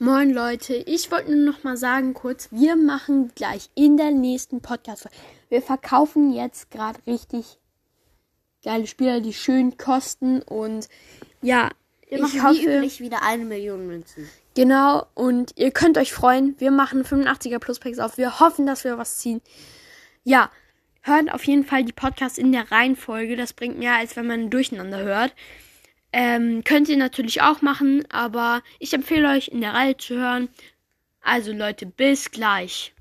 Moin Leute, ich wollte nur noch mal sagen kurz, wir machen gleich in der nächsten Podcast. Wir verkaufen jetzt gerade richtig geile Spieler, die schön kosten und ja, Wir ich machen hoffe, üblich wieder eine Million Münzen. genau und ihr könnt euch freuen, wir machen 85er Plus Packs auf. Wir hoffen, dass wir was ziehen. Ja, hört auf jeden Fall die Podcasts in der Reihenfolge, das bringt mehr als wenn man durcheinander hört. Ähm, könnt ihr natürlich auch machen, aber ich empfehle euch in der Reihe zu hören. Also Leute, bis gleich.